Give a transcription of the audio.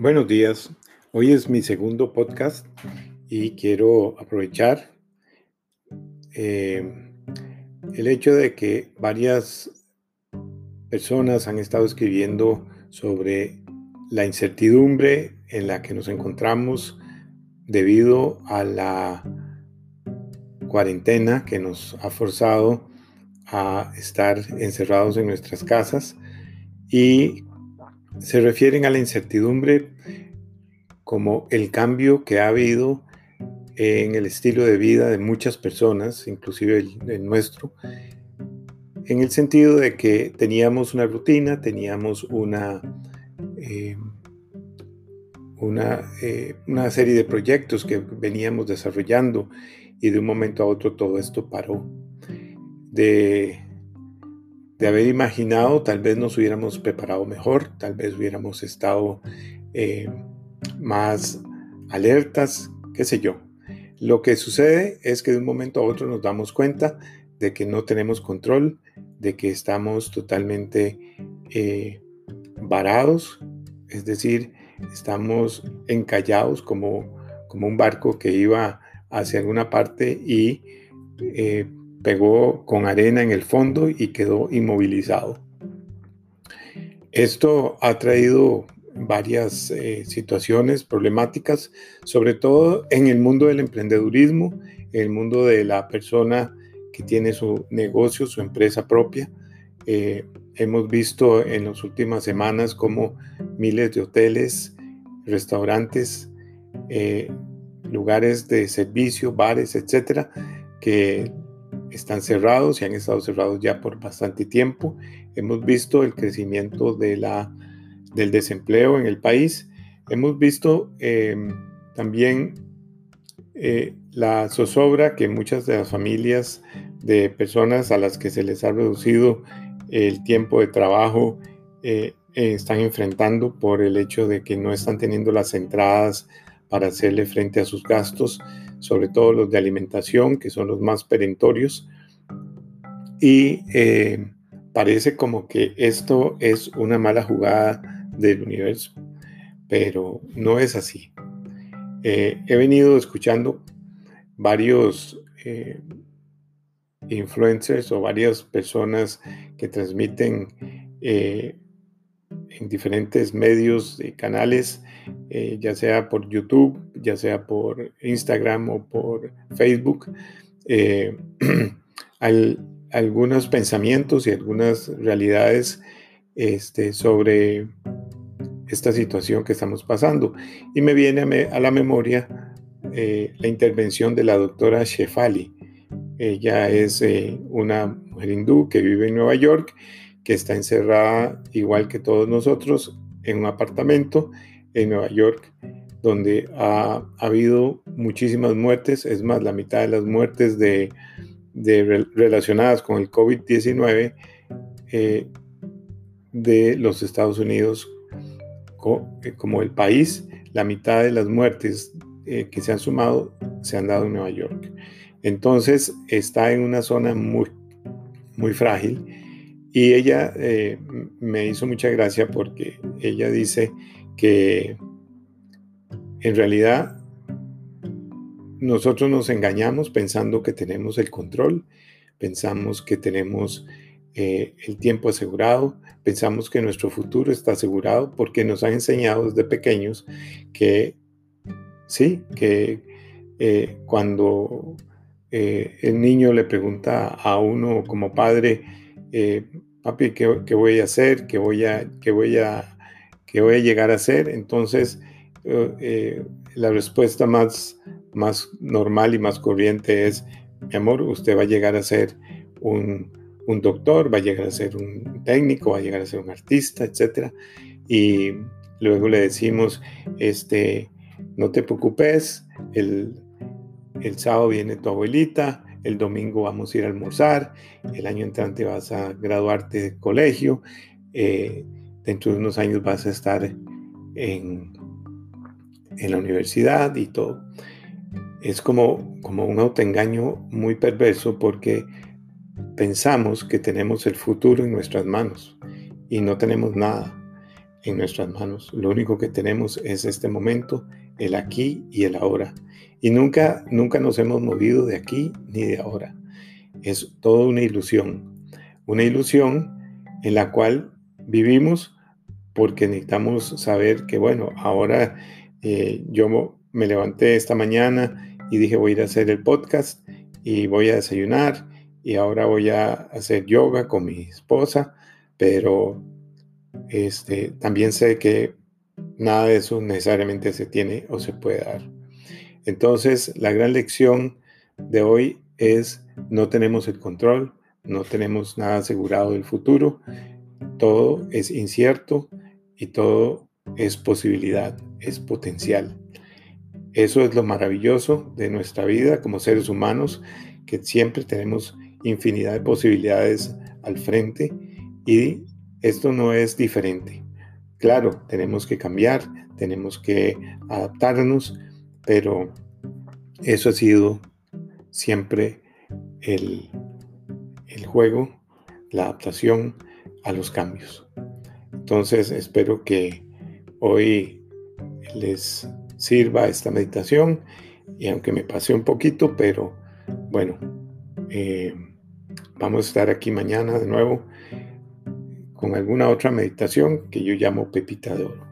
Buenos días. Hoy es mi segundo podcast y quiero aprovechar eh, el hecho de que varias personas han estado escribiendo sobre la incertidumbre en la que nos encontramos debido a la cuarentena que nos ha forzado a estar encerrados en nuestras casas y se refieren a la incertidumbre como el cambio que ha habido en el estilo de vida de muchas personas, inclusive el, nuestro, en el sentido de que teníamos una rutina, teníamos una, eh, una, eh, una serie de proyectos que veníamos desarrollando y de un momento a otro todo esto paró. De de haber imaginado, tal vez nos hubiéramos preparado mejor, tal vez hubiéramos estado eh, más alertas, qué sé yo. Lo que sucede es que de un momento a otro nos damos cuenta de que no tenemos control, de que estamos totalmente eh, varados, es decir, estamos encallados como, como un barco que iba hacia alguna parte y eh, pegó con arena en el fondo y quedó inmovilizado. Esto ha traído varias eh, situaciones problemáticas, sobre todo en el mundo del emprendedurismo, en el mundo de la persona que tiene su negocio, su empresa propia. Eh, hemos visto en las últimas semanas como miles de hoteles, restaurantes, eh, lugares de servicio, bares, etcétera, que están cerrados y han estado cerrados ya por bastante tiempo. Hemos visto el crecimiento de la, del desempleo en el país. Hemos visto em, también eh, la zozobra que muchas de las familias de personas a las que se les ha reducido el tiempo de trabajo eh, están enfrentando por el hecho de que no están teniendo las entradas para hacerle frente a sus gastos sobre todo los de alimentación, que son los más perentorios. Y eh, parece como que esto es una mala jugada del universo, pero no es así. Eh, he venido escuchando varios eh, influencers o varias personas que transmiten en diferentes medios y canales, eh, ya sea por YouTube, ya sea por Instagram o por Facebook, eh, algunos pensamientos y algunas realidades este, sobre esta situación que estamos pasando. Y me viene a, la memoria eh, la intervención de la doctora Shefali. Ella es una mujer hindú que vive en Nueva York que está encerrada igual que todos nosotros en un apartamento en Nueva York, donde ha, habido muchísimas muertes, es más, la mitad de las muertes de, relacionadas con el COVID-19 eh, de los Estados Unidos eh, como el país, la mitad de las muertes eh, que se han sumado se han dado en Nueva York. Entonces está en una zona muy, muy frágil y ella eh, me hizo mucha gracia porque ella dice que en realidad nosotros nos engañamos pensando que tenemos el control, pensamos que tenemos eh, el tiempo asegurado, pensamos que nuestro futuro está asegurado porque nos han enseñado desde pequeños que sí, que eh, cuando el niño le pregunta a uno como padre, eh, papi, ¿qué, voy a hacer? ¿Qué voy a, qué voy a, qué voy a llegar a hacer? Entonces, eh, eh, la respuesta más, más normal y más corriente es, mi amor, usted va a llegar a ser un, un doctor, va a llegar a ser un técnico, va a llegar a ser un artista, etc. Y luego le decimos, este, no te preocupes, el, el sábado viene tu abuelita, el domingo vamos a ir a almorzar, el año entrante vas a graduarte de colegio, eh, dentro de unos años vas a estar en, en la universidad y todo. Es como, como un autoengaño muy perverso porque pensamos que tenemos el futuro en nuestras manos y no tenemos nada. en nuestras manos. Lo único que tenemos es este momento, el aquí y el ahora. Y nunca, nunca nos hemos movido de aquí ni de ahora. Es toda una ilusión. Una ilusión en la cual vivimos porque necesitamos saber que, bueno, ahora eh, yo me levanté esta mañana y dije voy a ir a hacer el podcast y voy a desayunar y ahora voy a hacer yoga con mi esposa, pero este, también sé que nada de eso necesariamente se tiene o se puede dar. Entonces, la gran lección de hoy es no tenemos el control, no tenemos nada asegurado del futuro, todo es incierto y todo es posibilidad, es potencial. Eso es lo maravilloso de nuestra vida como seres humanos, que siempre tenemos infinidad de posibilidades al frente y esto no es diferente. Claro, tenemos que cambiar, tenemos que adaptarnos, pero eso ha sido siempre el, el juego, la adaptación a los cambios. Entonces espero que hoy les sirva esta meditación y aunque me pase un poquito, pero bueno, eh, vamos a estar aquí mañana de nuevo con alguna otra meditación que yo llamo Pepita de Oro.